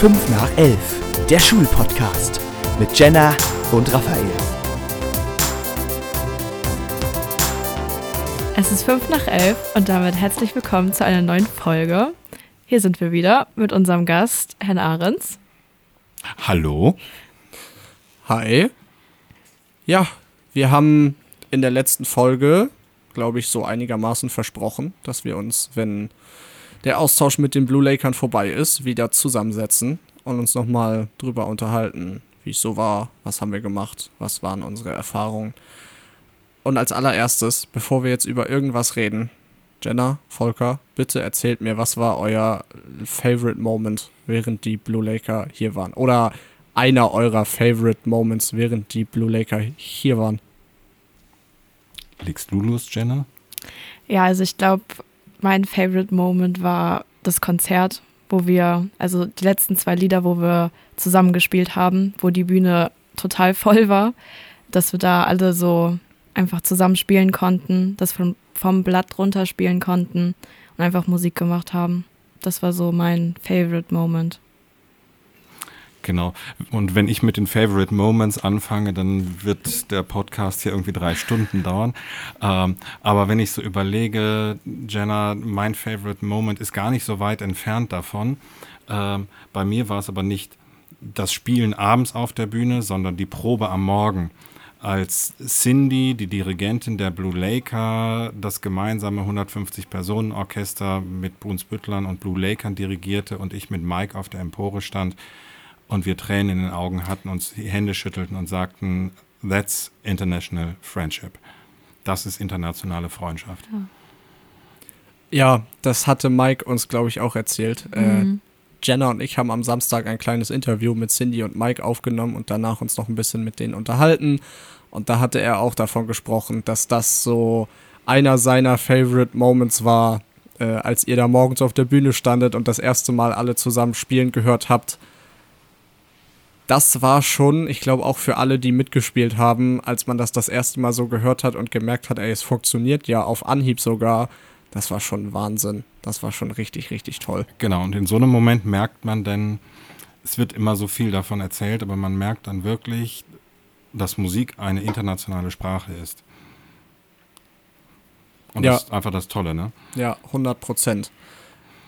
5 nach 11, der Schulpodcast mit Jenna und Raphael. Es ist 5 nach 11 und damit herzlich willkommen zu einer neuen Folge. Hier sind wir wieder mit unserem Gast, Herrn Ahrens. Hallo. Hi. Ja, wir haben in der letzten Folge, glaube ich, so einigermaßen versprochen, dass wir uns, wenn der Austausch mit den Blue Lakern vorbei ist, wieder zusammensetzen und uns nochmal drüber unterhalten, wie es so war, was haben wir gemacht, was waren unsere Erfahrungen. Und als allererstes, bevor wir jetzt über irgendwas reden, Jenna, Volker, bitte erzählt mir, was war euer Favorite Moment, während die Blue Laker hier waren? Oder einer eurer Favorite Moments, während die Blue Laker hier waren? Legst du los, Jenna? Ja, also ich glaube, mein Favorite Moment war das Konzert, wo wir, also die letzten zwei Lieder, wo wir zusammen gespielt haben, wo die Bühne total voll war, dass wir da alle so einfach zusammen spielen konnten, das vom, vom Blatt runter spielen konnten und einfach Musik gemacht haben. Das war so mein Favorite Moment. Genau. Und wenn ich mit den Favorite Moments anfange, dann wird der Podcast hier irgendwie drei Stunden dauern. Ähm, aber wenn ich so überlege, Jenna, mein Favorite Moment ist gar nicht so weit entfernt davon. Ähm, bei mir war es aber nicht das Spielen abends auf der Bühne, sondern die Probe am Morgen. Als Cindy, die Dirigentin der Blue Laker, das gemeinsame 150-Personen-Orchester mit Brunsbüttlern und Blue Lakern dirigierte und ich mit Mike auf der Empore stand, und wir Tränen in den Augen hatten, uns die Hände schüttelten und sagten, that's international friendship. Das ist internationale Freundschaft. Ja, ja das hatte Mike uns, glaube ich, auch erzählt. Äh, mhm. Äh, Jenna und ich haben am Samstag ein kleines Interview mit Cindy und Mike aufgenommen und danach uns noch ein bisschen mit denen unterhalten. Und da hatte er auch davon gesprochen, dass das so einer seiner Favorite Moments war, äh, als ihr da morgens auf der Bühne standet und das erste Mal alle zusammen spielen gehört habt das war schon, ich glaube auch für alle, die mitgespielt haben, als man das das erste Mal so gehört hat und gemerkt hat, ey, es funktioniert ja auf Anhieb sogar, das war schon Wahnsinn. Das war schon richtig, richtig toll. Genau, und in so einem Moment merkt man dann, es wird immer so viel davon erzählt, aber man merkt dann wirklich, dass Musik eine internationale Sprache ist. Und ja. das ist einfach das Tolle, ne? Ja, 100 Prozent.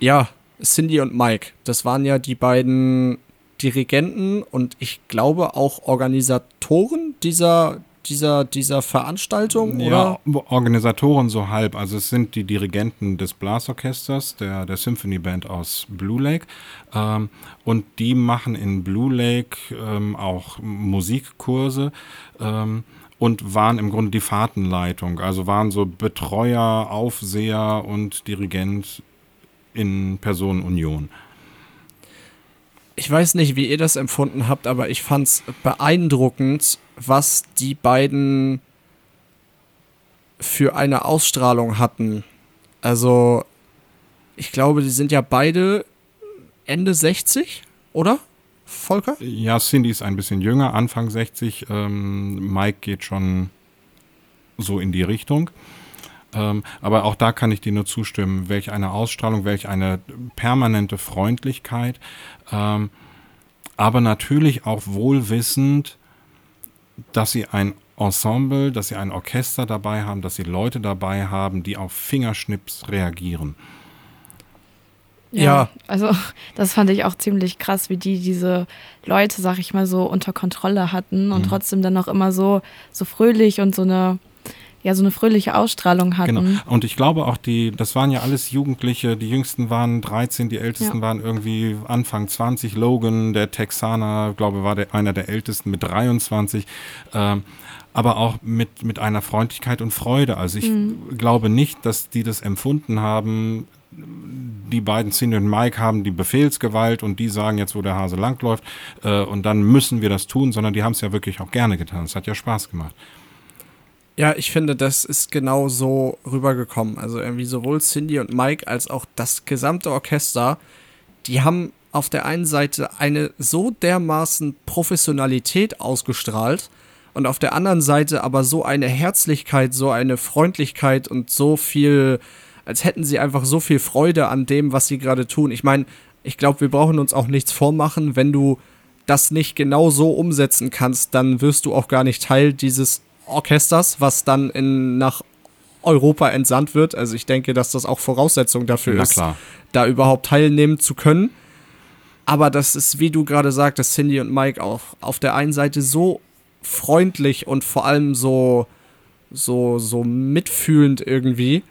Ja, Cindy und Mike, das waren ja die beiden Dirigenten und ich glaube auch Organisatoren dieser, dieser, dieser Veranstaltung, ja, oder? Organisatoren so halb. Also es sind die Dirigenten des Blasorchesters, der, der Symphony Band aus Blue Lake. Ähm, und die machen in Blue Lake ähm, auch Musikkurse. Ähm, und waren im Grunde die Fahrtenleitung, also waren so Betreuer, Aufseher und Dirigent in Personenunion ich weiß nicht, wie ihr das empfunden habt, aber ich fand es beeindruckend, was die beiden für eine Ausstrahlung hatten. Also, ich glaube, die sind ja beide Ende 60, oder? Volker? Ja, Cindy ist ein bisschen jünger, Anfang 60. Ähm, Mike geht schon so in die Richtung. Ähm, aber auch da kann ich dir nur zustimmen. Welch eine Ausstrahlung, welch eine permanente Freundlichkeit. Ähm, aber natürlich auch wohlwissend, dass sie ein Ensemble, dass sie ein Orchester dabei haben, dass sie Leute dabei haben, die auf Fingerschnips reagieren. Ja, ja, also das fand ich auch ziemlich krass, wie die diese Leute, sag ich mal, so unter Kontrolle hatten und mhm. trotzdem dann noch immer so, so fröhlich und so eine ja so eine fröhliche Ausstrahlung hatten. Genau. Und ich glaube auch, die, das waren ja alles Jugendliche, die jüngsten waren 13, die ältesten ja. waren irgendwie Anfang 20. Logan, der Texaner, glaube war der, einer der ältesten mit 23. Ähm, aber auch mit, mit einer Freundlichkeit und Freude. Also ich mhm. glaube nicht, dass die das empfunden haben, die beiden Cindy und Mike haben die Befehlsgewalt und die sagen jetzt, wo der Hase langläuft äh, und dann müssen wir das tun, sondern die haben es ja wirklich auch gerne getan. Es hat ja Spaß gemacht. Ja, ich finde, das ist genau so rübergekommen. Also irgendwie sowohl Cindy und Mike als auch das gesamte Orchester, die haben auf der einen Seite eine so dermaßen Professionalität ausgestrahlt und auf der anderen Seite aber so eine Herzlichkeit, so eine Freundlichkeit und so viel, als hätten sie einfach so viel Freude an dem, was sie gerade tun. Ich meine, ich glaube, wir brauchen uns auch nichts vormachen. Wenn du das nicht genau so umsetzen kannst, dann wirst du auch gar nicht Teil dieses Orchesters, was dann in, nach Europa entsandt wird. Also ich denke, dass das auch Voraussetzung dafür Na ist, klar. da überhaupt teilnehmen zu können. Aber das ist, wie du gerade sagtest, Cindy und Mike auch auf der einen Seite so freundlich und vor allem so, so, so mitfühlend irgendwie.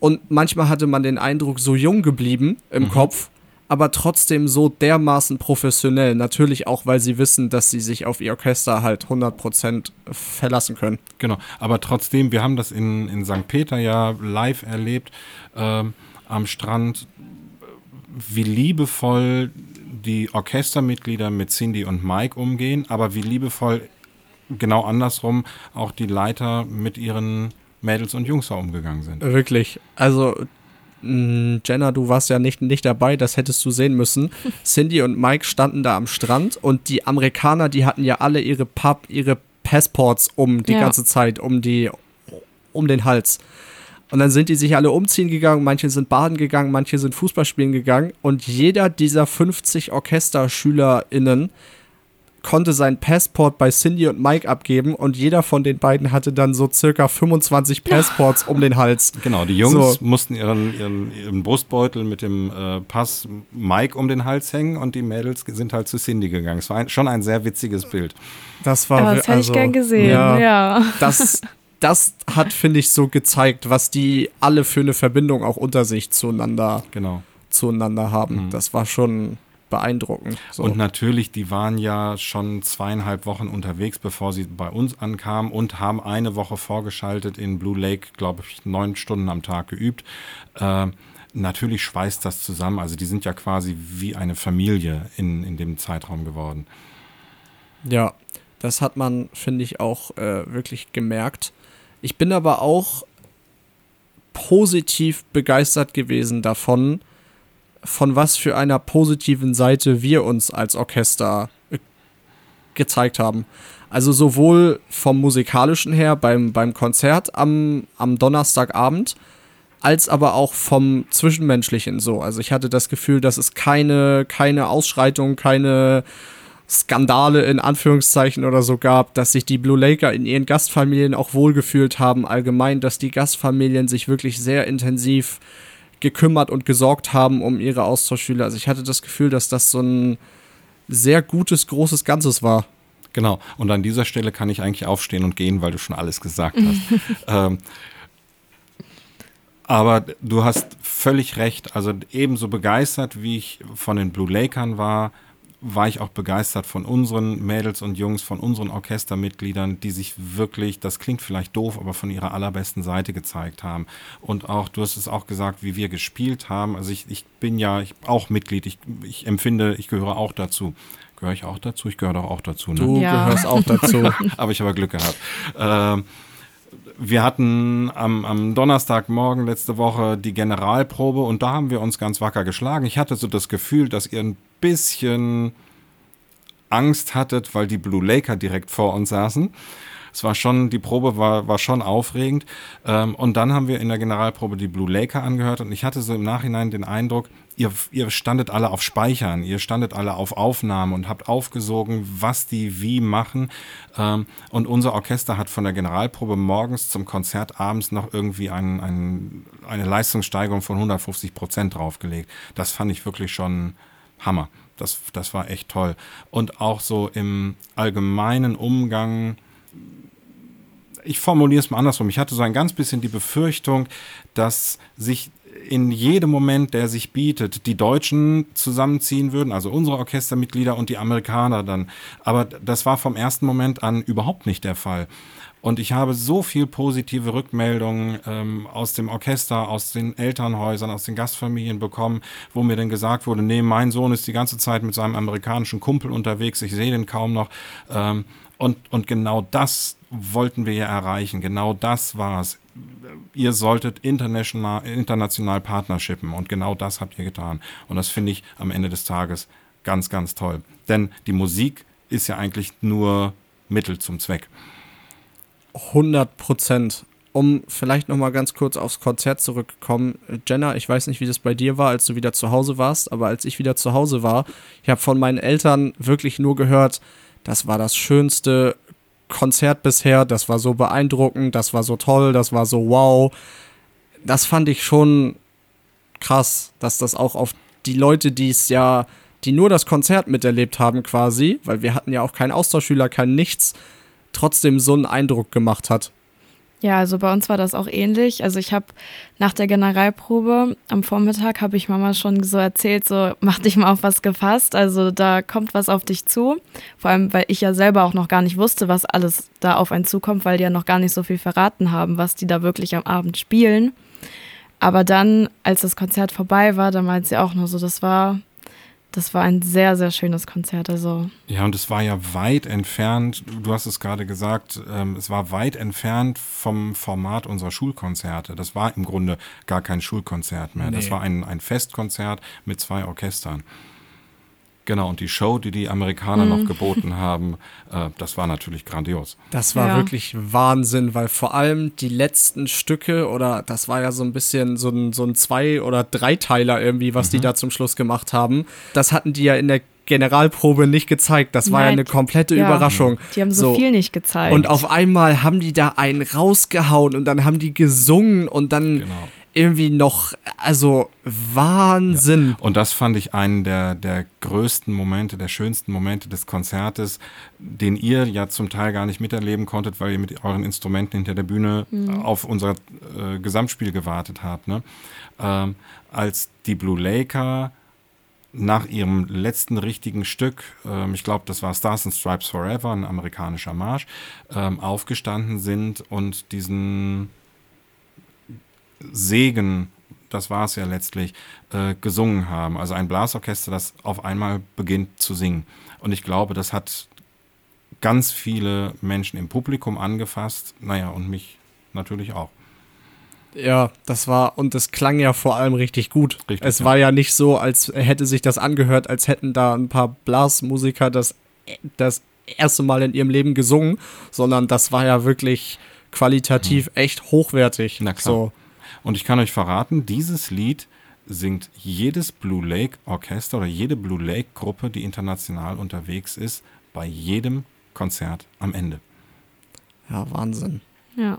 Und manchmal hatte man den Eindruck, so jung geblieben im Kopf, aber trotzdem so dermaßen professionell. Natürlich auch, weil sie wissen, dass sie sich auf ihr Orchester halt 100% verlassen können. Genau, aber trotzdem, wir haben das in, in St. Peter ja live erlebt, ähm, am Strand, wie liebevoll die Orchestermitglieder mit Cindy und Mike umgehen, aber wie liebevoll genau andersrum auch die Leiter mit ihren Mädels und Jungs da umgegangen sind. Wirklich. Also, mh, Jenna, du warst ja nicht, nicht dabei, das hättest du sehen müssen. Cindy und Mike standen da am Strand und die Amerikaner, die hatten ja alle ihre Pub, ihre Passports um die Ja. ganze Zeit, um die, um den Hals. Und dann sind die sich alle umziehen gegangen, manche sind baden gegangen, manche sind Fußball spielen gegangen und jeder dieser 50 OrchesterschülerInnen konnte sein Passport bei Cindy und Mike abgeben und jeder von den beiden hatte dann so circa 25 Passports um den Hals. Genau, die Jungs So. mussten ihren, ihren, ihren Brustbeutel mit dem äh, Pass Mike um den Hals hängen und die Mädels sind halt zu Cindy gegangen. Es war ein, schon ein sehr witziges Bild. Das war Aber das hätte ich gern gesehen, Ja, ja. Das, das hat, finde ich, so gezeigt, was die alle für eine Verbindung auch unter sich zueinander, Genau. zueinander haben. Das war schon beeindruckend. So. Und natürlich, die waren ja schon zweieinhalb Wochen unterwegs, bevor sie bei uns ankamen und haben eine Woche vorgeschaltet in Blue Lake, glaube ich, neun Stunden am Tag geübt. Ähm, natürlich schweißt das zusammen. Also die sind ja quasi wie eine Familie in, in dem Zeitraum geworden. Ja, das hat man, finde ich, auch äh, wirklich gemerkt. Ich bin aber auch positiv begeistert gewesen davon, von was für einer positiven Seite wir uns als Orchester äh, gezeigt haben. Also sowohl vom musikalischen her beim, beim Konzert am, am Donnerstagabend, als aber auch vom Zwischenmenschlichen so. Also ich hatte das Gefühl, dass es keine, keine Ausschreitung, keine Skandale in Anführungszeichen oder so gab, dass sich die Blue Laker in ihren Gastfamilien auch wohlgefühlt haben, allgemein, dass die Gastfamilien sich wirklich sehr intensiv gekümmert und gesorgt haben um ihre Austauschschüler. Also ich hatte das Gefühl, dass das so ein sehr gutes, großes Ganzes war. Genau. Und an dieser Stelle kann ich eigentlich aufstehen und gehen, weil du schon alles gesagt hast. ähm, aber du hast völlig recht. Also ebenso begeistert, wie ich von den Blue Lakern war, war ich auch begeistert von unseren Mädels und Jungs, von unseren Orchestermitgliedern, die sich wirklich, das klingt vielleicht doof, aber von ihrer allerbesten Seite gezeigt haben. Und auch, du hast es auch gesagt, wie wir gespielt haben. Also ich, ich bin ja ich, auch Mitglied. Ich, ich empfinde, ich gehöre auch dazu. Gehöre ich auch dazu? Ich gehöre doch auch dazu. Ne? Du Ja. gehörst auch dazu. aber ich habe Glück gehabt. Ähm, wir hatten am, am Donnerstagmorgen letzte Woche die Generalprobe und da haben wir uns ganz wacker geschlagen. Ich hatte so das Gefühl, dass ihr ein bisschen Angst hattet, weil die Blue Laker direkt vor uns saßen. Es war schon, die Probe war, war schon aufregend. Ähm, und dann haben wir in der Generalprobe die Blue Laker angehört und ich hatte so im Nachhinein den Eindruck, ihr, ihr standet alle auf Speichern, ihr standet alle auf Aufnahmen und habt aufgesogen, was die wie machen. Ähm, und unser Orchester hat von der Generalprobe morgens zum Konzert abends noch irgendwie ein, ein, eine Leistungssteigerung von 150 Prozent draufgelegt. Das fand ich wirklich schon Hammer. Das, das war echt toll. Und auch so im allgemeinen Umgang ich formuliere es mal andersrum. Ich hatte so ein ganz bisschen die Befürchtung, dass sich in jedem Moment, der sich bietet, die Deutschen zusammenziehen würden, also unsere Orchestermitglieder und die Amerikaner dann. Aber das war vom ersten Moment an überhaupt nicht der Fall. Und ich habe so viel positive Rückmeldungen ähm, aus dem Orchester, aus den Elternhäusern, aus den Gastfamilien bekommen, wo mir dann gesagt wurde, nee, mein Sohn ist die ganze Zeit mit seinem amerikanischen Kumpel unterwegs, ich sehe den kaum noch. Ähm, und, und genau das wollten wir ja erreichen. Genau das war es. Ihr solltet international, international partnershipen und genau das habt ihr getan. Und das finde ich am Ende des Tages ganz, ganz toll. Denn die Musik ist ja eigentlich nur Mittel zum Zweck. 100 Prozent. um vielleicht noch mal ganz kurz aufs Konzert zurückzukommen. Jenna, ich weiß nicht, wie das bei dir war, als du wieder zu Hause warst, aber als ich wieder zu Hause war, ich habe von meinen Eltern wirklich nur gehört, das war das schönste Konzert bisher, das war so beeindruckend, das war so toll, das war so wow. Das fand ich schon krass, dass das auch auf die Leute, die es ja, die nur das Konzert miterlebt haben quasi, weil wir hatten ja auch keinen Austauschschüler, kein nichts, trotzdem so einen Eindruck gemacht hat. Ja, also bei uns war das auch ähnlich. Also ich habe nach der Generalprobe am Vormittag habe ich Mama schon so erzählt, so mach dich mal auf was gefasst. Also da kommt was auf dich zu. Vor allem, weil ich ja selber auch noch gar nicht wusste, was alles da auf einen zukommt, weil die ja noch gar nicht so viel verraten haben, was die da wirklich am Abend spielen. Aber dann, als das Konzert vorbei war, da meint sie auch nur so, das war das war ein sehr, sehr schönes Konzert. Also. Ja, und es war ja weit entfernt, du hast es gerade gesagt, ähm, es war weit entfernt vom Format unserer Schulkonzerte. Das war im Grunde gar kein Schulkonzert mehr. Nee. Das war ein, ein Festkonzert mit zwei Orchestern. Genau, und die Show, die die Amerikaner mhm. noch geboten haben, äh, das war natürlich grandios. Das war ja. wirklich Wahnsinn, weil vor allem die letzten Stücke oder das war ja so ein bisschen so ein, so ein Zwei- oder Dreiteiler irgendwie, was mhm. die da zum Schluss gemacht haben. Das hatten die ja in der Generalprobe nicht gezeigt. Das war Nein, ja eine komplette ja. Überraschung. Die haben so, so, viel nicht gezeigt. Und auf einmal haben die da einen rausgehauen und dann haben die gesungen und dann genau irgendwie noch, also Wahnsinn. Ja. Und das fand ich einen der, der größten Momente, der schönsten Momente des Konzertes, den ihr ja zum Teil gar nicht miterleben konntet, weil ihr mit euren Instrumenten hinter der Bühne mhm. auf unser äh, Gesamtspiel gewartet habt. Ne? Ähm, als die Blue Laker nach ihrem letzten richtigen Stück, ähm, ich glaube, das war Stars and Stripes Forever, ein amerikanischer Marsch, ähm, aufgestanden sind und diesen Segen, das war es ja letztlich, äh, gesungen haben. Also ein Blasorchester, das auf einmal beginnt zu singen. Und ich glaube, das hat ganz viele Menschen im Publikum angefasst. Naja, und mich natürlich auch. Ja, das war, und das klang ja vor allem richtig gut. Richtig, es war ja nicht so, als hätte sich das angehört, als hätten da ein paar Blasmusiker das, das erste Mal in ihrem Leben gesungen, sondern das war ja wirklich qualitativ hm. echt hochwertig. Na klar. So. Und ich kann euch verraten, dieses Lied singt jedes Blue Lake Orchester oder jede Blue Lake Gruppe, die international unterwegs ist, bei jedem Konzert am Ende. Ja, Wahnsinn. Ja.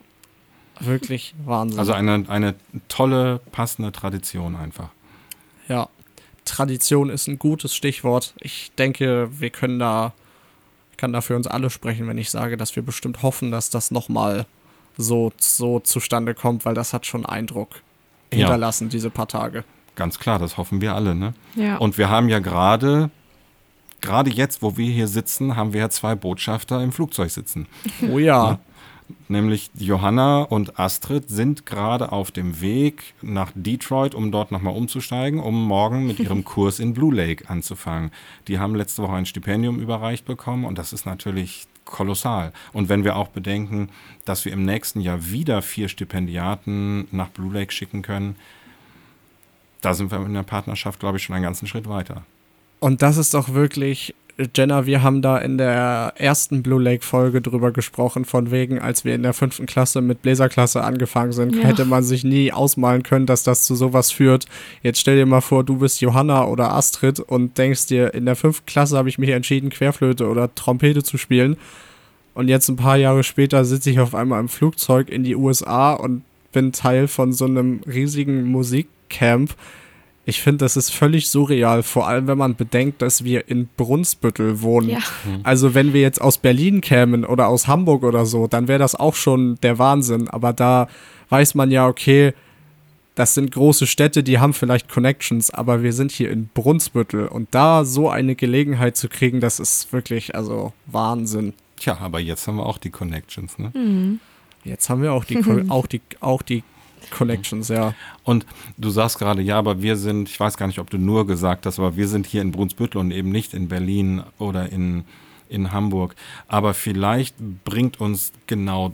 Wirklich Wahnsinn. Also eine, eine tolle, passende Tradition einfach. Ja, Tradition ist ein gutes Stichwort. Ich denke, wir können da, kann da für uns alle sprechen, wenn ich sage, dass wir bestimmt hoffen, dass das nochmal so, so zustande kommt, weil das hat schon Eindruck hinterlassen, ja. diese paar Tage. Ganz klar, das hoffen wir alle. Ne? Ja. Und wir haben ja gerade, gerade jetzt, wo wir hier sitzen, haben wir ja zwei Botschafter im Flugzeug sitzen. Oh ja. Ne? Nämlich Johanna und Astrid sind gerade auf dem Weg nach Detroit, um dort nochmal umzusteigen, um morgen mit ihrem Kurs in Blue Lake anzufangen. Die haben letzte Woche ein Stipendium überreicht bekommen und das ist natürlich kolossal. Und wenn wir auch bedenken, dass wir im nächsten Jahr wieder vier Stipendiaten nach Blue Lake schicken können, da sind wir in der Partnerschaft, glaube ich, schon einen ganzen Schritt weiter. Und das ist doch wirklich, Jenna, wir haben da in der ersten Blue Lake Folge drüber gesprochen, von wegen, als wir in der fünften Klasse mit Bläserklasse angefangen sind, ja. hätte man sich nie ausmalen können, dass das zu sowas führt. Jetzt stell dir mal vor, du bist Johanna oder Astrid und denkst dir, in der fünften Klasse habe ich mich entschieden, Querflöte oder Trompete zu spielen. Und jetzt ein paar Jahre später sitze ich auf einmal im Flugzeug in die USA und bin Teil von so einem riesigen Musikcamp ich finde, das ist völlig surreal, vor allem wenn man bedenkt, dass wir in Brunsbüttel wohnen. Ja. Mhm. Also wenn wir jetzt aus Berlin kämen oder aus Hamburg oder so, dann wäre das auch schon der Wahnsinn. Aber da weiß man ja, okay, das sind große Städte, die haben vielleicht Connections, aber wir sind hier in Brunsbüttel und da so eine Gelegenheit zu kriegen, das ist wirklich, also Wahnsinn. Tja, aber jetzt haben wir auch die Connections, ne? Mhm. Jetzt haben wir auch die, auch die, auch die Connections, ja. Und du sagst gerade, ja, aber wir sind, ich weiß gar nicht, ob du nur gesagt hast, aber wir sind hier in Brunsbüttel und eben nicht in Berlin oder in, in Hamburg. Aber vielleicht bringt uns genau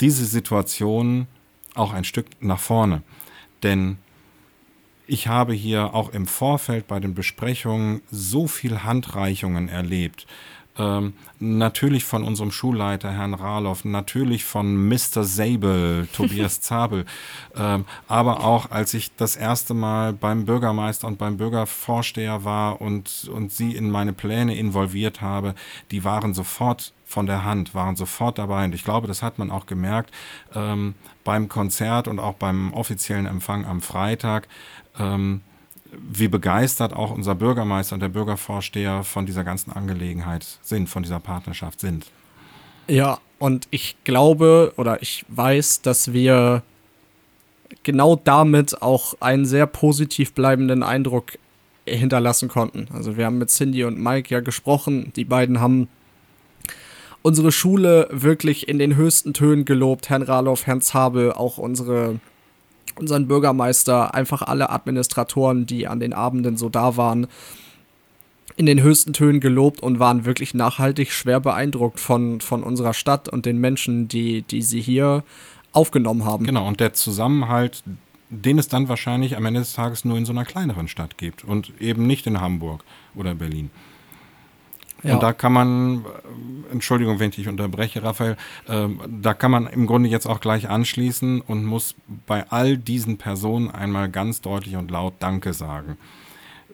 diese Situation auch ein Stück nach vorne. Denn ich habe hier auch im Vorfeld bei den Besprechungen so viel Handreichungen erlebt ähm, natürlich von unserem Schulleiter Herrn Rahloff, natürlich von Mr. Sabel, Tobias Zabel, ähm, aber auch als ich das erste Mal beim Bürgermeister und beim Bürgervorsteher war und, und sie in meine Pläne involviert habe, die waren sofort von der Hand, waren sofort dabei. Und ich glaube, das hat man auch gemerkt ähm, beim Konzert und auch beim offiziellen Empfang am Freitag. Ähm, wie begeistert auch unser Bürgermeister und der Bürgervorsteher von dieser ganzen Angelegenheit sind, von dieser Partnerschaft sind. Ja, und ich glaube oder ich weiß, dass wir genau damit auch einen sehr positiv bleibenden Eindruck hinterlassen konnten. Also wir haben mit Cindy und Mike ja gesprochen. Die beiden haben unsere Schule wirklich in den höchsten Tönen gelobt. Herrn Raloff, Herrn Zabel, auch unsere unseren Bürgermeister, einfach alle Administratoren, die an den Abenden so da waren, in den höchsten Tönen gelobt und waren wirklich nachhaltig schwer beeindruckt von, von unserer Stadt und den Menschen, die, die sie hier aufgenommen haben. Genau, und der Zusammenhalt, den es dann wahrscheinlich am Ende des Tages nur in so einer kleineren Stadt gibt und eben nicht in Hamburg oder Berlin. Ja. Und da kann man, Entschuldigung, wenn ich dich unterbreche, Raphael, äh, da kann man im Grunde jetzt auch gleich anschließen und muss bei all diesen Personen einmal ganz deutlich und laut Danke sagen.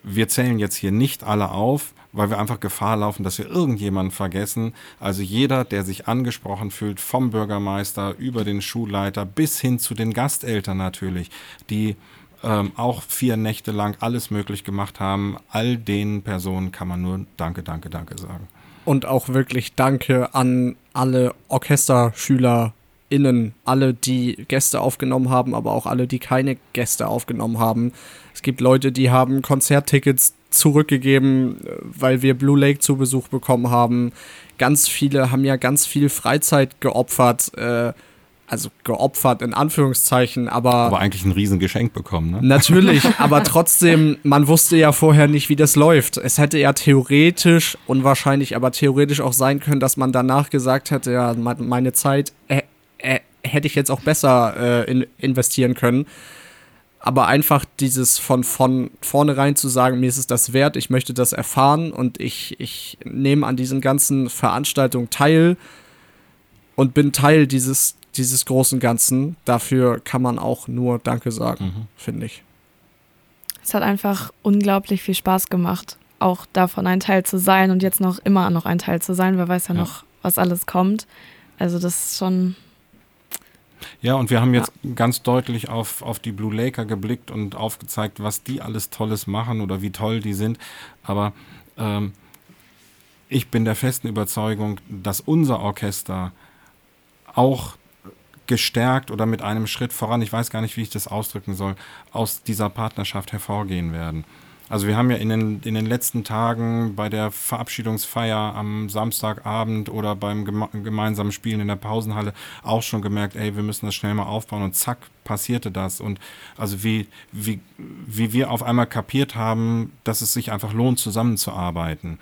Wir zählen jetzt hier nicht alle auf, weil wir einfach Gefahr laufen, dass wir irgendjemanden vergessen. Also jeder, der sich angesprochen fühlt, vom Bürgermeister über den Schulleiter bis hin zu den Gasteltern natürlich, die ähm, auch vier Nächte lang alles möglich gemacht haben. All den Personen kann man nur Danke, Danke, Danke sagen. Und auch wirklich Danke an alle OrchesterschülerInnen, alle, die Gäste aufgenommen haben, aber auch alle, die keine Gäste aufgenommen haben. Es gibt Leute, die haben Konzerttickets zurückgegeben, weil wir Blue Lake zu Besuch bekommen haben. Ganz viele haben ja ganz viel Freizeit geopfert. Äh, also geopfert in Anführungszeichen, aber. Aber eigentlich ein Riesengeschenk bekommen, ne? Natürlich, aber trotzdem, man wusste ja vorher nicht, wie das läuft. Es hätte ja theoretisch, unwahrscheinlich, aber theoretisch auch sein können, dass man danach gesagt hätte, ja, meine Zeit äh, äh, hätte ich jetzt auch besser äh, in, investieren können. Aber einfach dieses von, von vornherein zu sagen, mir ist es das wert, ich möchte das erfahren und ich, ich nehme an diesen ganzen Veranstaltungen teil und bin Teil dieses, dieses großen Ganzen. Dafür kann man auch nur Danke sagen, mhm. finde ich. Es hat einfach unglaublich viel Spaß gemacht, auch davon ein Teil zu sein und jetzt noch immer noch ein Teil zu sein. Wer weiß ja, ja. noch, was alles kommt. Also das ist schon. Ja, und wir haben jetzt ja. ganz deutlich auf, auf die Blue Laker geblickt und aufgezeigt, was die alles Tolles machen oder wie toll die sind. Aber ähm, ich bin der festen Überzeugung, dass unser Orchester auch gestärkt oder mit einem Schritt voran, ich weiß gar nicht, wie ich das ausdrücken soll, aus dieser Partnerschaft hervorgehen werden. Also wir haben ja in den, in den letzten Tagen bei der Verabschiedungsfeier am Samstagabend oder beim geme gemeinsamen Spielen in der Pausenhalle auch schon gemerkt, ey, wir müssen das schnell mal aufbauen und zack, passierte das. Und also wie, wie, wie wir auf einmal kapiert haben, dass es sich einfach lohnt, zusammenzuarbeiten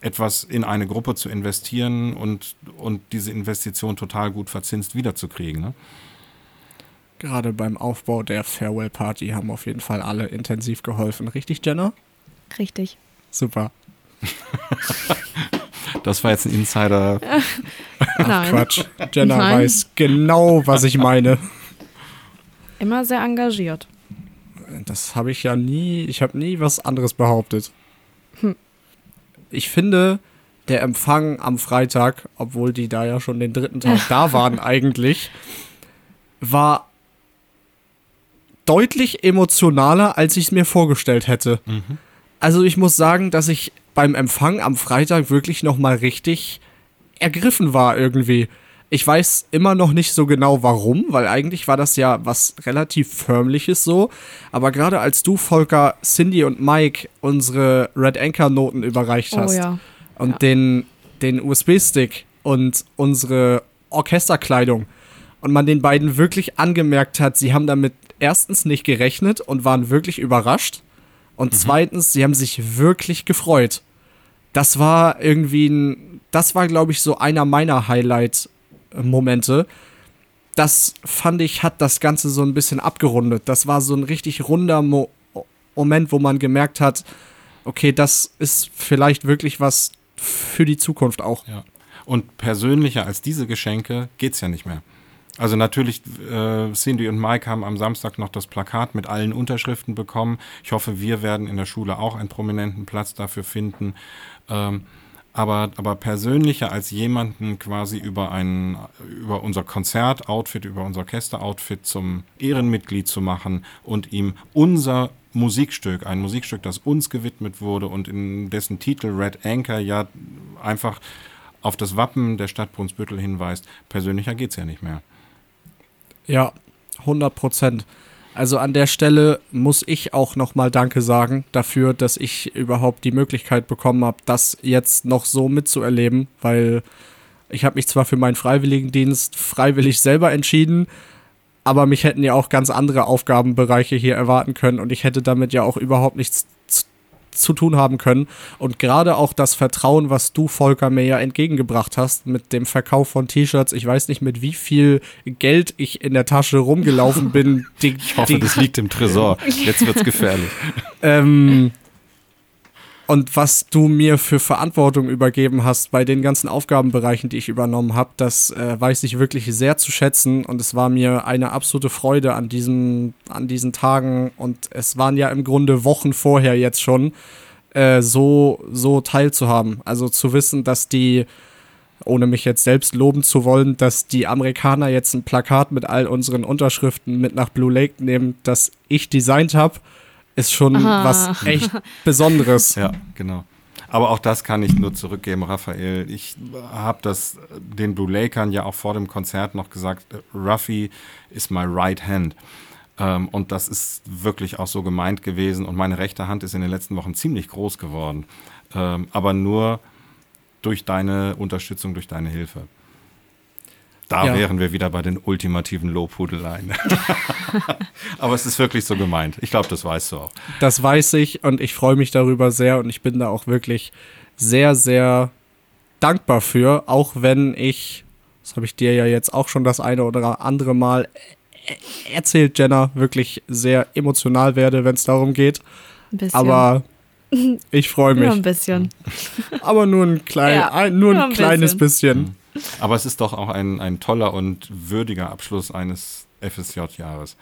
etwas in eine Gruppe zu investieren und, und diese Investition total gut verzinst wiederzukriegen. Ne? Gerade beim Aufbau der Farewell Party haben auf jeden Fall alle intensiv geholfen. Richtig, Jenna? Richtig. Super. das war jetzt ein Insider. Ach, Nein. Quatsch. Jenna Nein. weiß genau, was ich meine. Immer sehr engagiert. Das habe ich ja nie, ich habe nie was anderes behauptet. Hm ich finde, der Empfang am Freitag, obwohl die da ja schon den dritten Tag da waren eigentlich, war deutlich emotionaler, als ich es mir vorgestellt hätte. Mhm. Also ich muss sagen, dass ich beim Empfang am Freitag wirklich noch mal richtig ergriffen war irgendwie. Ich weiß immer noch nicht so genau warum, weil eigentlich war das ja was relativ förmliches so. Aber gerade als du, Volker, Cindy und Mike unsere Red Anchor Noten überreicht oh hast oh, ja. und ja. den, den USB-Stick und unsere Orchesterkleidung und man den beiden wirklich angemerkt hat, sie haben damit erstens nicht gerechnet und waren wirklich überrascht. Und mhm. zweitens, sie haben sich wirklich gefreut. Das war irgendwie ein, das war, glaube ich, so einer meiner Highlights Momente. Das fand ich, hat das Ganze so ein bisschen abgerundet. Das war so ein richtig runder Mo Moment, wo man gemerkt hat, okay, das ist vielleicht wirklich was für die Zukunft auch. Ja. Und persönlicher als diese Geschenke geht es ja nicht mehr. Also natürlich, äh, Cindy und Mike haben am Samstag noch das Plakat mit allen Unterschriften bekommen. Ich hoffe, wir werden in der Schule auch einen prominenten Platz dafür finden. Ähm, aber, aber persönlicher als jemanden quasi über ein, über unser Konzertoutfit, über unser Orchesteroutfit zum Ehrenmitglied zu machen und ihm unser Musikstück, ein Musikstück, das uns gewidmet wurde und in dessen Titel Red Anchor ja einfach auf das Wappen der Stadt Brunsbüttel hinweist. Persönlicher geht es ja nicht mehr. Ja, 100 Prozent. Also an der Stelle muss ich auch nochmal Danke sagen dafür, dass ich überhaupt die Möglichkeit bekommen habe, das jetzt noch so mitzuerleben, weil ich habe mich zwar für meinen Freiwilligendienst freiwillig selber entschieden, aber mich hätten ja auch ganz andere Aufgabenbereiche hier erwarten können und ich hätte damit ja auch überhaupt nichts zu tun haben können. Und gerade auch das Vertrauen, was du, Volker, mir ja entgegengebracht hast mit dem Verkauf von T-Shirts. Ich weiß nicht, mit wie viel Geld ich in der Tasche rumgelaufen bin. Die, ich hoffe, die, das liegt im Tresor. Jetzt wird's gefährlich. ähm, und was du mir für Verantwortung übergeben hast bei den ganzen Aufgabenbereichen, die ich übernommen habe, das äh, weiß ich wirklich sehr zu schätzen. Und es war mir eine absolute Freude an, diesem, an diesen Tagen. Und es waren ja im Grunde Wochen vorher jetzt schon, äh, so, so teilzuhaben. Also zu wissen, dass die, ohne mich jetzt selbst loben zu wollen, dass die Amerikaner jetzt ein Plakat mit all unseren Unterschriften mit nach Blue Lake nehmen, das ich designt habe ist schon Aha. was echt Besonderes. Ja, genau. Aber auch das kann ich nur zurückgeben, Raphael. Ich habe das den Blue Lakern ja auch vor dem Konzert noch gesagt, Ruffy ist my right hand. Ähm, und das ist wirklich auch so gemeint gewesen. Und meine rechte Hand ist in den letzten Wochen ziemlich groß geworden. Ähm, aber nur durch deine Unterstützung, durch deine Hilfe. Da ja. wären wir wieder bei den ultimativen Lobhudeleien. Aber es ist wirklich so gemeint. Ich glaube, das weißt du auch. Das weiß ich und ich freue mich darüber sehr und ich bin da auch wirklich sehr, sehr dankbar für, auch wenn ich, das habe ich dir ja jetzt auch schon das eine oder andere Mal erzählt, Jenna, wirklich sehr emotional werde, wenn es darum geht. Ein bisschen. Aber ich freue mich. Nur ein bisschen. Aber nur ein, klein, ja, ein, nur ein, nur ein kleines bisschen. bisschen. Aber es ist doch auch ein, ein toller und würdiger Abschluss eines FSJ-Jahres.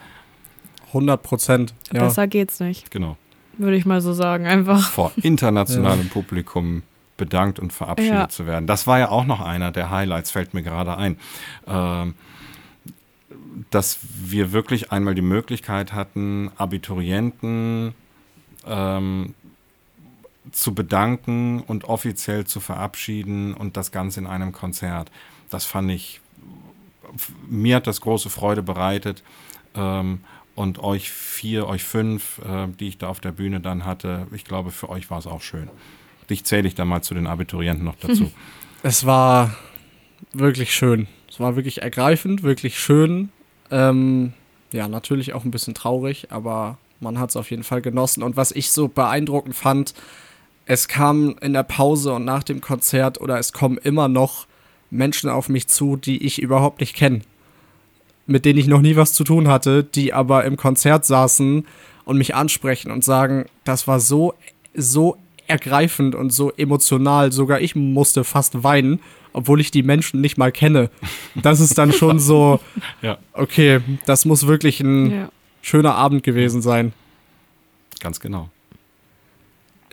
100 Prozent. Ja. Besser geht's nicht. Genau. Würde ich mal so sagen, einfach. Vor internationalem ja. Publikum bedankt und verabschiedet ja. zu werden. Das war ja auch noch einer der Highlights, fällt mir gerade ein. Ähm, dass wir wirklich einmal die Möglichkeit hatten, Abiturienten ähm, zu bedanken und offiziell zu verabschieden und das Ganze in einem Konzert. Das fand ich, mir hat das große Freude bereitet. Ähm, und euch vier, euch fünf, äh, die ich da auf der Bühne dann hatte, ich glaube, für euch war es auch schön. Dich zähle ich dann mal zu den Abiturienten noch dazu. Es war wirklich schön. Es war wirklich ergreifend, wirklich schön. Ähm, ja, natürlich auch ein bisschen traurig, aber man hat es auf jeden Fall genossen. Und was ich so beeindruckend fand, es kam in der Pause und nach dem Konzert oder es kommen immer noch Menschen auf mich zu, die ich überhaupt nicht kenne. Mit denen ich noch nie was zu tun hatte, die aber im Konzert saßen und mich ansprechen und sagen, das war so, so ergreifend und so emotional. Sogar ich musste fast weinen, obwohl ich die Menschen nicht mal kenne. Das ist dann schon so, ja. okay, das muss wirklich ein ja. schöner Abend gewesen sein. Ganz genau.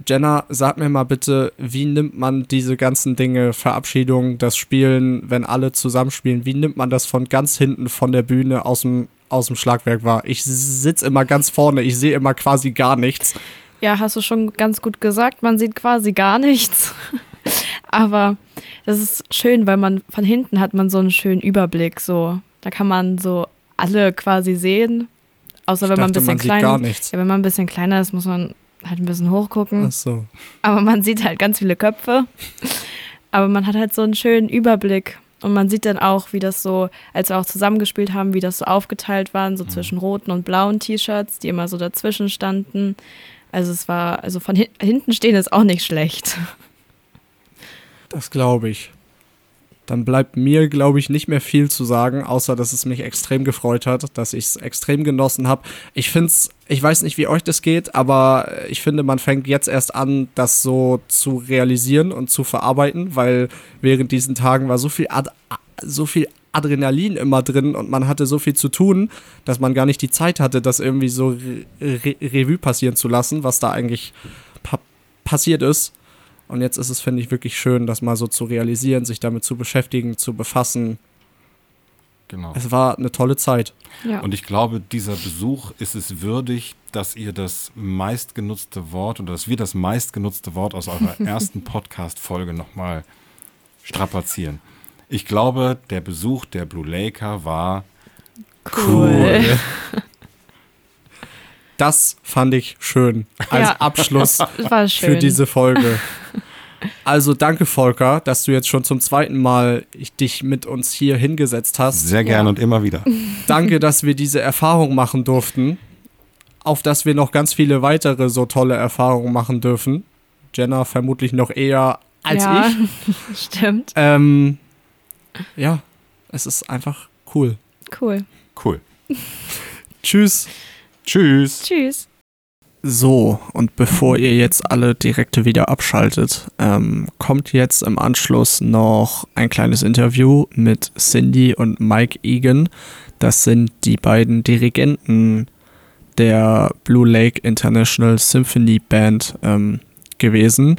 Jenna, sag mir mal bitte, wie nimmt man diese ganzen Dinge, Verabschiedung, das Spielen, wenn alle zusammenspielen, wie nimmt man das von ganz hinten von der Bühne aus dem, aus dem Schlagwerk wahr? Ich sitze immer ganz vorne, ich sehe immer quasi gar nichts. Ja, hast du schon ganz gut gesagt, man sieht quasi gar nichts. Aber das ist schön, weil man von hinten hat man so einen schönen Überblick. So, da kann man so alle quasi sehen. Außer ich wenn dachte, man ein bisschen kleiner ist. Ja, wenn man ein bisschen kleiner ist, muss man halt ein bisschen hochgucken. Ach so. Aber man sieht halt ganz viele Köpfe. Aber man hat halt so einen schönen Überblick. Und man sieht dann auch, wie das so, als wir auch zusammengespielt haben, wie das so aufgeteilt waren, so mhm. zwischen roten und blauen T-Shirts, die immer so dazwischen standen. Also es war, also von hin hinten stehen ist auch nicht schlecht. Das glaube ich. Dann bleibt mir, glaube ich, nicht mehr viel zu sagen, außer dass es mich extrem gefreut hat, dass ich es extrem genossen habe. Ich finde es, ich weiß nicht, wie euch das geht, aber ich finde, man fängt jetzt erst an, das so zu realisieren und zu verarbeiten, weil während diesen Tagen war so viel, Ad so viel Adrenalin immer drin und man hatte so viel zu tun, dass man gar nicht die Zeit hatte, das irgendwie so Re Re Revue passieren zu lassen, was da eigentlich pa passiert ist. Und jetzt ist es, finde ich, wirklich schön, das mal so zu realisieren, sich damit zu beschäftigen, zu befassen. Genau. Es war eine tolle Zeit. Ja. Und ich glaube, dieser Besuch ist es würdig, dass ihr das meistgenutzte Wort oder dass wir das meistgenutzte Wort aus eurer ersten Podcast-Folge nochmal strapazieren. Ich glaube, der Besuch der Blue Laker war cool. Das fand ich schön als Ja. Abschluss War schön. für diese Folge. Also danke, Volker, dass du jetzt schon zum zweiten Mal dich mit uns hier hingesetzt hast. sehr gern Ja. und immer wieder. Danke, dass wir diese Erfahrung machen durften. Auf dass wir noch ganz viele weitere so tolle Erfahrungen machen dürfen. Jenna vermutlich noch eher als ja, ich. Stimmt. Ähm, ja, es ist einfach cool. Cool. Cool. Tschüss. Tschüss. Tschüss. So, und bevor ihr jetzt alle direkt wieder abschaltet, ähm, kommt jetzt im Anschluss noch ein kleines Interview mit Cindy und Mike Egan. Das sind die beiden Dirigenten der Blue Lake International Symphony Band ähm, gewesen,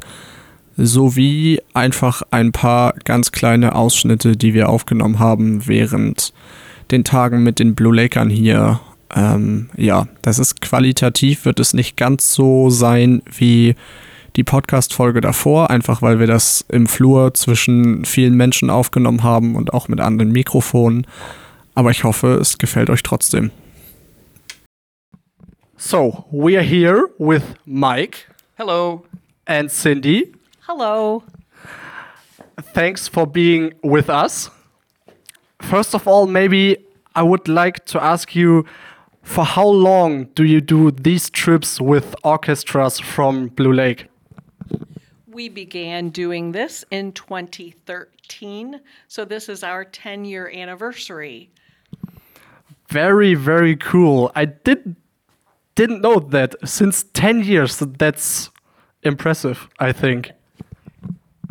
sowie einfach ein paar ganz kleine Ausschnitte, die wir aufgenommen haben während den Tagen mit den Blue Lakern hier ähm, ja, das ist qualitativ, wird es nicht ganz so sein wie die Podcast-Folge davor, einfach weil wir das im Flur zwischen vielen Menschen aufgenommen haben und auch mit anderen Mikrofonen. Aber ich hoffe, es gefällt euch trotzdem. So, we are here with Mike Hello. and Cindy. Hello. Thanks for being with us. First of all, maybe I would like to ask you for how long do you do these trips with orchestras from Blue Lake? We began doing this in 2013, so this is our 10 year anniversary. Very, very cool. I did didn't know that since 10 years. That's impressive, I think.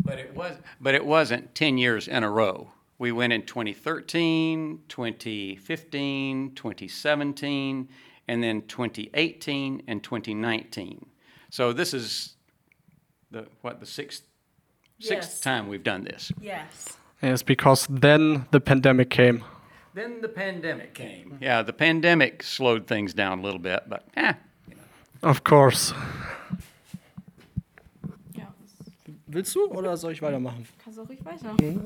But it was but it wasn't 10 years in a row. We went in 2013, 2015, 2017, and then 2018 and 2019. So this is the what the sixth sixth Yes. time we've done this. Yes. Yes, because then the pandemic came. Then the pandemic came. Yeah, the pandemic slowed things down a little bit, but eh, Of course. Ja, Willst du oder soll ich weitermachen? kannst du ruhig weiter. Okay.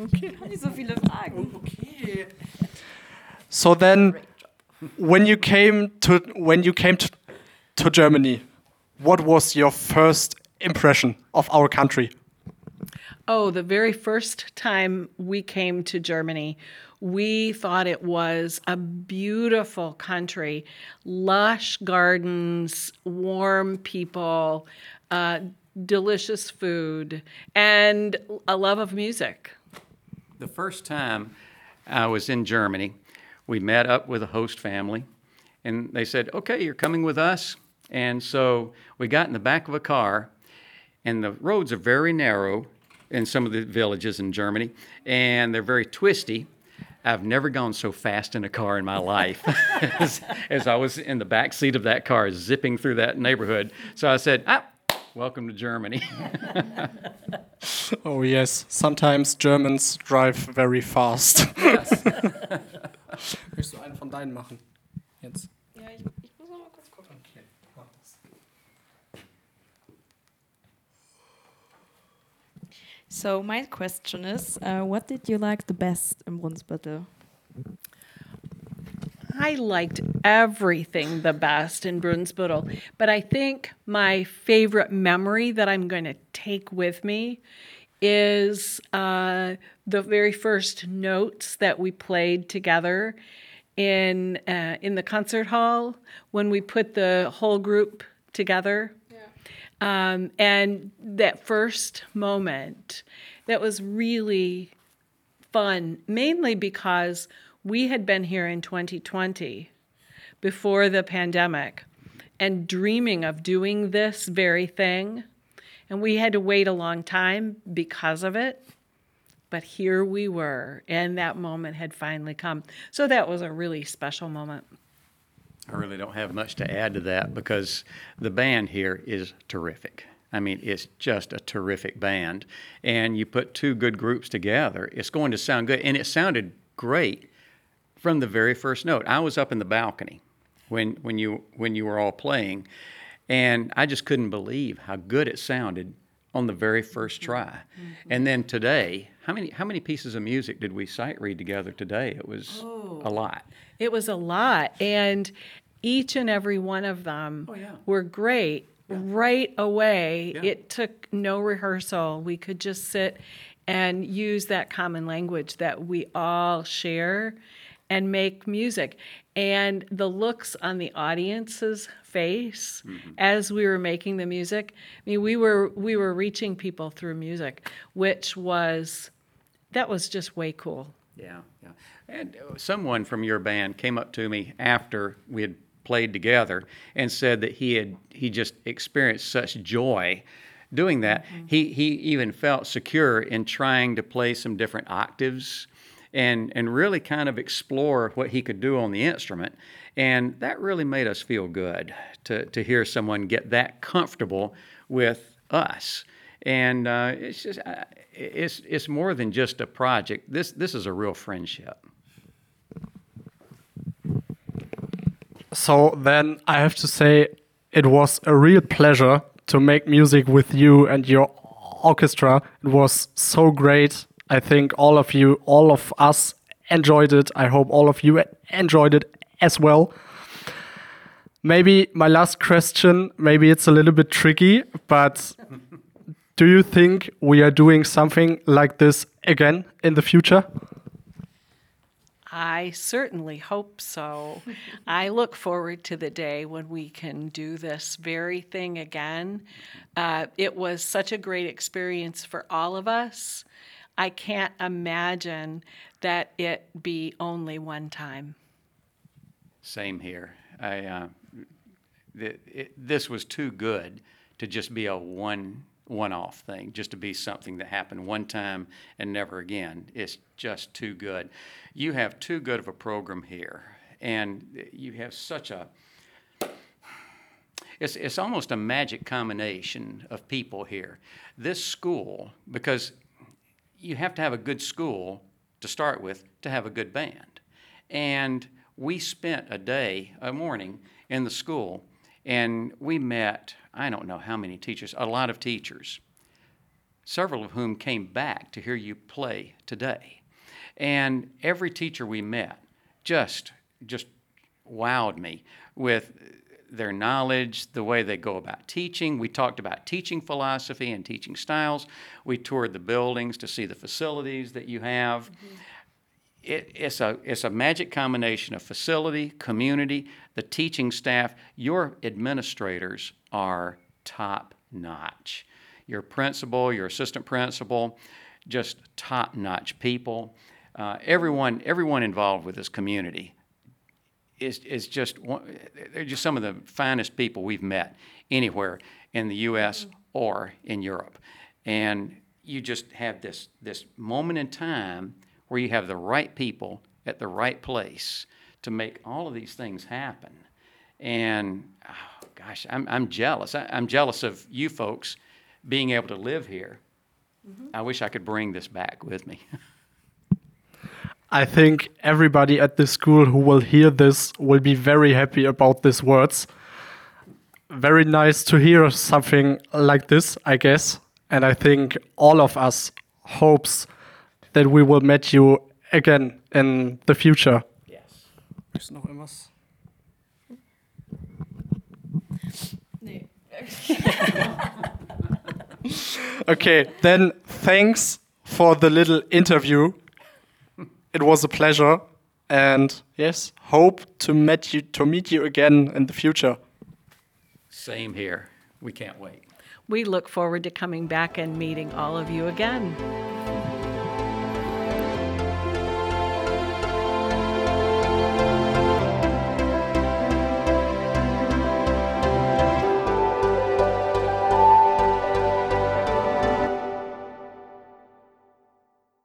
Nicht so viele Fragen. Okay. So then, when you came to when you came to, to Germany, what was your first impression of our country? Oh, the very first time we came to Germany, we thought it was a beautiful country, lush gardens, warm people, uh, delicious food, and a love of music. The first time I was in Germany, we met up with a host family, and they said, Okay, you're coming with us. And so we got in the back of a car, and the roads are very narrow in some of the villages in Germany, and they're very twisty. I've never gone so fast in a car in my life as, as I was in the back seat of that car, zipping through that neighborhood. So I said, ah, Welcome to Germany. Oh yes, sometimes Germans drive very fast. Möchtest du einen von deinen machen? Jetzt. Ja, ich, ich muss noch mal kurz gucken. Okay, mach das. So my question is, uh, what did you like the best in Brunsbüttel? I liked everything the best in Brunsbüttel, but I think my favorite memory that I'm going to take with me is uh, the very first notes that we played together in uh, in the concert hall when we put the whole group together. Um, and that first moment, that was really fun, mainly because we had been here in 2020 before the pandemic and dreaming of doing this very thing. And we had to wait a long time because of it. But here we were, and that moment had finally come. So that was a really special moment. I really don't have much to add to that because the band here is terrific. I mean, it's just a terrific band. And you put two good groups together, it's going to sound good. And it sounded great from the very first note. I was up in the balcony when, when, you, when you were all playing, and I just couldn't believe how good it sounded on the very first try. Mm-hmm. And then today, how many how many pieces of music did we sight read together today? It was oh, a lot. It was a lot, and each and every one of them oh, yeah. were great yeah. right away. Yeah. It took no rehearsal. We could just sit and use that common language that we all share and make music. And the looks on the audience's face mm-hmm. as we were making the music. I mean, we were we were reaching people through music, which was that was just way cool. Yeah, yeah. And someone from your band came up to me after we had played together and said that he had he just experienced such joy doing that. Mm-hmm. He he even felt secure in trying to play some different octaves and and really kind of explore what he could do on the instrument. And that really made us feel good to to hear someone get that comfortable with us. And uh, it's just it's it's more than just a project. This this is a real friendship. So then I have to say it was a real pleasure to make music with you and your orchestra. It was so great. I think all of you, all of us enjoyed it. I hope all of you enjoyed it as well. Maybe my last question, maybe it's a little bit tricky, but do you think we are doing something like this again in the future? I certainly hope so. I look forward to the day when we can do this very thing again. Uh, it was such a great experience for all of us. I can't imagine that it be only one time. Same here. I, uh, th- it, this was too good to just be a one one off thing, just to be something that happened one time and never again. It's just too good. You have too good of a program here, and you have such a it's, it's almost a magic combination of people here. This school, because you have to have a good school to start with to have a good band. And we spent a day, a morning in the school, and we met I don't know how many teachers, a lot of teachers, several of whom came back to hear you play today. And every teacher we met just just wowed me with their knowledge, the way they go about teaching. We talked about teaching philosophy and teaching styles. We toured the buildings to see the facilities that you have. Mm-hmm. It, it's, a, it's a magic combination of facility, community, the teaching staff. Your administrators are top notch. Your principal, your assistant principal, just top notch people. Uh, everyone, everyone involved with this community is, is just they're just some of the finest people we've met anywhere in the U.S. or in Europe, and you just have this this moment in time where you have the right people at the right place to make all of these things happen, and oh, gosh, I'm, I'm jealous. I, am jealous of you folks being able to live here. Mm-hmm. I wish I could bring this back with me. I think everybody at this school who will hear this will be very happy about these words. Very nice to hear something like this, I guess. And I think all of us hopes that we will meet you again in the future. Yes. okay, then thanks for the little interview. It was a pleasure, and yes, hope to meet you to meet you again in the future. Same here. We can't wait. We look forward to coming back and meeting all of you again.